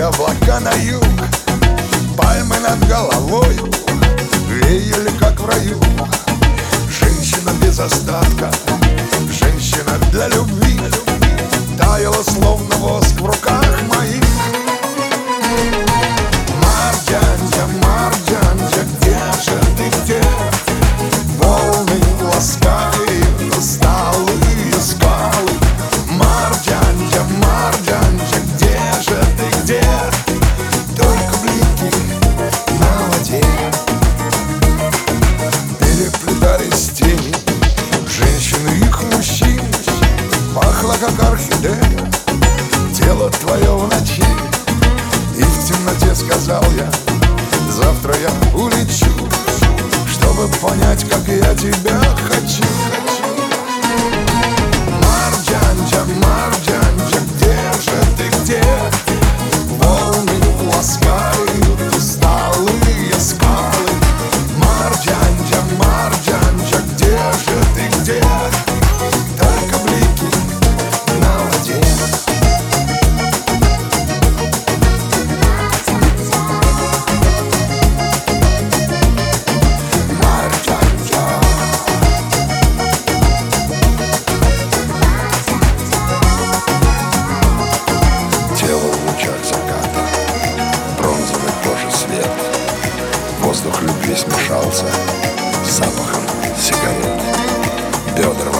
облака на юг. Пальмы над головой Веяли, как в раю. Женщина без остатка Женщина для любви. Таяла слово Тело твое в ночи. И в темноте сказал я Завтра я улечу Чтобы понять, как я тебя хочу. Марджанджа, Воздух любви смешался С запахом сигарет. Бедра